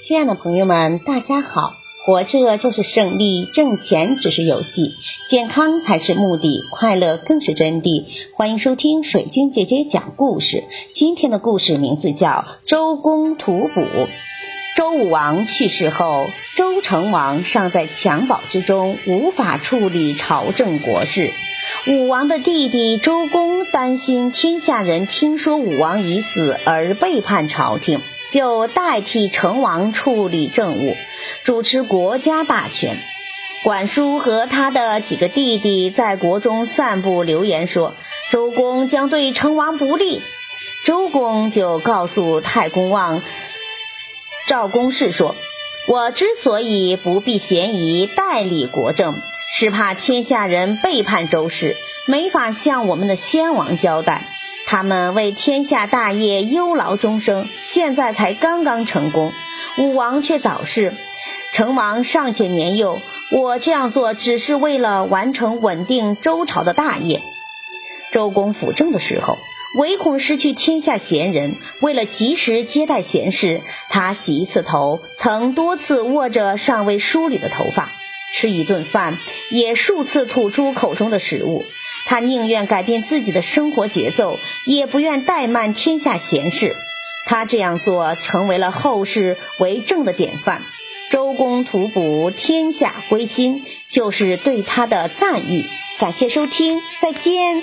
亲爱的朋友们，大家好！活着就是胜利，挣钱只是游戏，健康才是目的，快乐更是真谛。欢迎收听水晶姐姐讲故事。今天的故事名字叫《周公吐哺》。周武王去世后，周成王尚在襁褓之中，无法处理朝政国事。武王的弟弟周公担心天下人听说武王已死而背叛朝廷。就代替成王处理政务，主持国家大权。管叔和他的几个弟弟在国中散布流言，说周公将对成王不利。周公就告诉太公望赵公氏说：“我之所以不避嫌疑代理国政，是怕天下人背叛周氏，没法向我们的先王交代。”他们为天下大业忧劳终生，现在才刚刚成功，武王却早逝，成王尚且年幼。我这样做只是为了完成稳定周朝的大业。周公辅政的时候，唯恐失去天下贤人，为了及时接待贤士，他洗一次头，曾多次握着尚未梳理的头发；吃一顿饭，也数次吐出口中的食物。他宁愿改变自己的生活节奏，也不愿怠慢天下贤士。他这样做成为了后世为政的典范。周公吐哺，天下归心，就是对他的赞誉。感谢收听，再见。